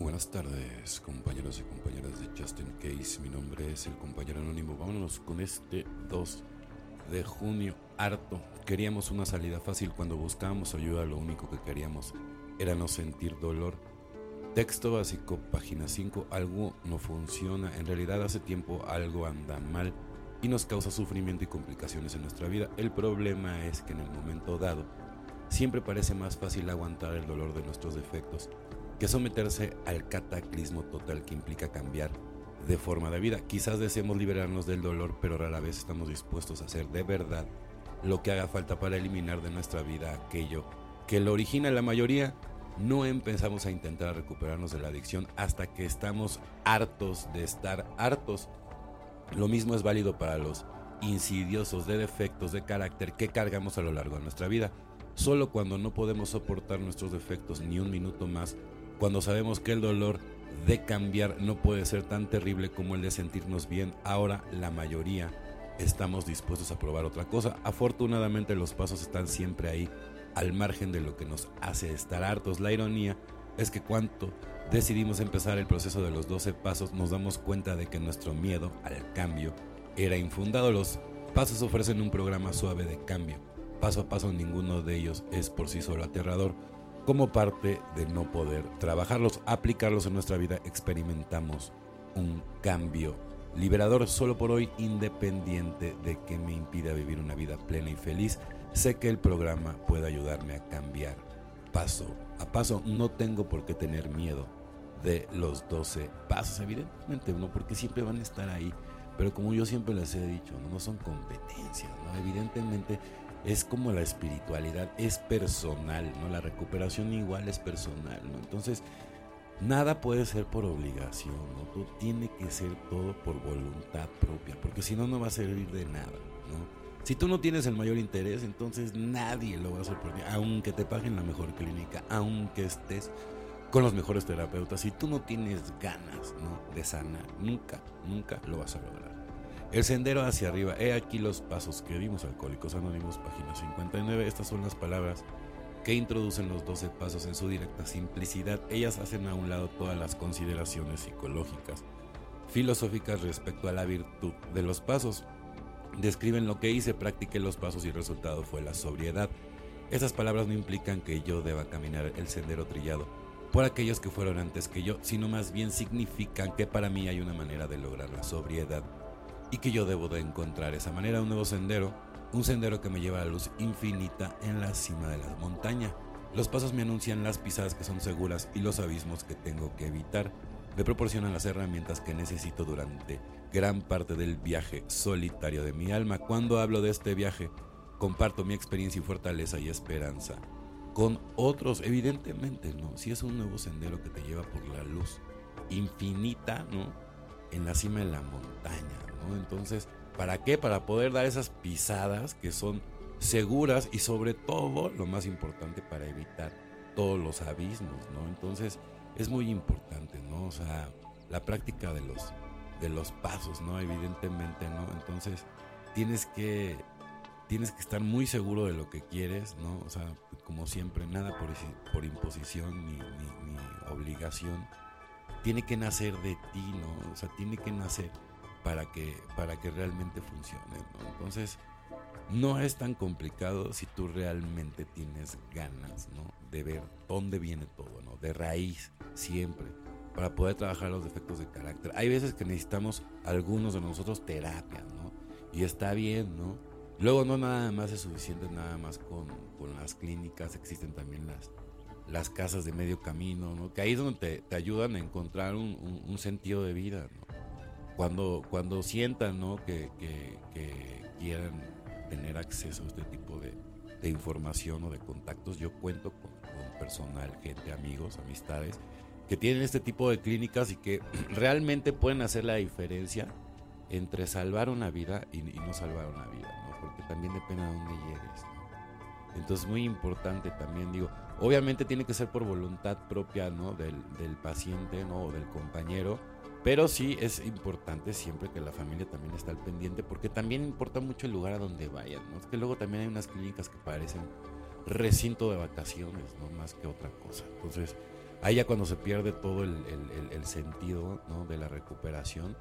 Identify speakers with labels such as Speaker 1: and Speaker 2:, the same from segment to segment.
Speaker 1: Buenas tardes, compañeros y compañeras de Justin Case. Mi nombre es el compañero anónimo. Vámonos con este 2 de junio. Harto. Queríamos una salida fácil. Cuando buscábamos ayuda, lo único que queríamos era no sentir dolor. Texto básico, página 5. Algo no funciona. En realidad, hace tiempo algo anda mal y nos causa sufrimiento y complicaciones en nuestra vida. El problema es que en el momento dado, siempre parece más fácil aguantar el dolor de nuestros defectos que someterse al cataclismo total que implica cambiar de forma de vida. Quizás deseemos liberarnos del dolor, pero rara vez estamos dispuestos a hacer de verdad lo que haga falta para eliminar de nuestra vida aquello que lo origina la mayoría. No empezamos a intentar recuperarnos de la adicción hasta que estamos hartos de estar hartos. Lo mismo es válido para los insidiosos de defectos de carácter que cargamos a lo largo de nuestra vida. Solo cuando no podemos soportar nuestros defectos ni un minuto más cuando sabemos que el dolor de cambiar no puede ser tan terrible como el de sentirnos bien, ahora la mayoría estamos dispuestos a probar otra cosa. Afortunadamente los pasos están siempre ahí, al margen de lo que nos hace estar hartos. La ironía es que cuando decidimos empezar el proceso de los 12 pasos, nos damos cuenta de que nuestro miedo al cambio era infundado. Los pasos ofrecen un programa suave de cambio. Paso a paso ninguno de ellos es por sí solo aterrador como parte de no poder trabajarlos, aplicarlos en nuestra vida, experimentamos un cambio liberador solo por hoy, independiente de que me impida vivir una vida plena y feliz. Sé que el programa puede ayudarme a cambiar paso a paso. No tengo por qué tener miedo de los 12 pasos, evidentemente, no, porque siempre van a estar ahí. Pero como yo siempre les he dicho, no, son competencias, ¿no? Evidentemente es como la espiritualidad, es personal, ¿no? La recuperación igual es personal, ¿no? Entonces, nada puede ser por obligación, ¿no? Todo tiene que ser todo por voluntad propia, porque si no, no va a servir de nada, ¿no? Si tú no tienes el mayor interés, entonces nadie lo va a hacer por ti, aunque te paguen la mejor clínica, aunque estés con los mejores terapeutas. Si tú no tienes ganas ¿no? de sanar, nunca, nunca lo vas a lograr. El sendero hacia arriba. He aquí los pasos que vimos Alcohólicos Anónimos, página 59. Estas son las palabras que introducen los 12 pasos en su directa simplicidad. Ellas hacen a un lado todas las consideraciones psicológicas, filosóficas respecto a la virtud de los pasos. Describen lo que hice, practiqué los pasos y el resultado fue la sobriedad. Esas palabras no implican que yo deba caminar el sendero trillado por aquellos que fueron antes que yo, sino más bien significan que para mí hay una manera de lograr la sobriedad y que yo debo de encontrar esa manera, un nuevo sendero, un sendero que me lleva a la luz infinita en la cima de la montaña. Los pasos me anuncian las pisadas que son seguras y los abismos que tengo que evitar. Me proporcionan las herramientas que necesito durante gran parte del viaje solitario de mi alma. Cuando hablo de este viaje, comparto mi experiencia y fortaleza y esperanza con otros, evidentemente, ¿no? Si es un nuevo sendero que te lleva por la luz infinita, ¿no? En la cima de la montaña, entonces, ¿para qué? Para poder dar esas pisadas que son seguras y sobre todo, lo más importante, para evitar todos los abismos, ¿no? Entonces, es muy importante, ¿no? O sea, la práctica de los, de los pasos, ¿no? Evidentemente, ¿no? Entonces, tienes que, tienes que estar muy seguro de lo que quieres, ¿no? O sea, como siempre, nada por, por imposición ni, ni, ni obligación. Tiene que nacer de ti, ¿no? O sea, tiene que nacer para que, para que realmente funcione. Entonces, no es tan complicado si tú realmente tienes ganas ¿no? de ver dónde viene todo, ¿no? de raíz, siempre, para poder trabajar los defectos de carácter. Hay veces que necesitamos algunos de nosotros terapia, ¿no? Y está bien, ¿no? Luego no nada más es suficiente, nada más con, con las clínicas, existen también las, las casas de medio camino, ¿no? Que ahí es donde te, te ayudan a encontrar un, un, un sentido de vida, ¿no? Cuando, cuando sientan ¿no? que, quieran tener acceso a este tipo de, información o de contactos, yo cuento con, personal, gente, amigos, amistades, que tienen este tipo de clínicas y que realmente pueden hacer la diferencia entre salvar una vida y, no salvar una vida, ¿no? porque también depende de dónde llegues. Entonces muy importante también, digo, obviamente tiene que ser por voluntad propia ¿no? del, del paciente ¿no? o del compañero, pero sí es importante siempre que la familia también esté al pendiente, porque también importa mucho el lugar a donde vayan, ¿no? Es que luego también hay unas clínicas que parecen recinto de vacaciones, ¿no? Más que otra cosa. Entonces, Ahí ya cuando se pierde todo el, el sentido ¿no? de la recuperación,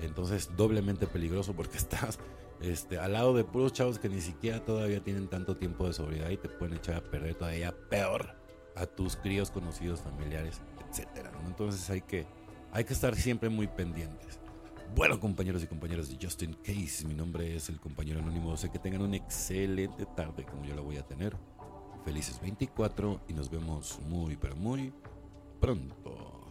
Speaker 1: entonces doblemente peligroso porque estás este, al lado de puros chavos que ni siquiera todavía tienen tanto tiempo de sobriedad y te pueden echar a perder todavía peor a tus críos, conocidos, familiares, etcétera. Entonces hay que, hay que estar siempre muy pendientes. Bueno, compañeros y compañeras de Justin Case, mi nombre es el compañero anónimo. Sé que tengan una excelente tarde como yo la voy a tener. Felices 24 y nos vemos muy, pero muy pronto.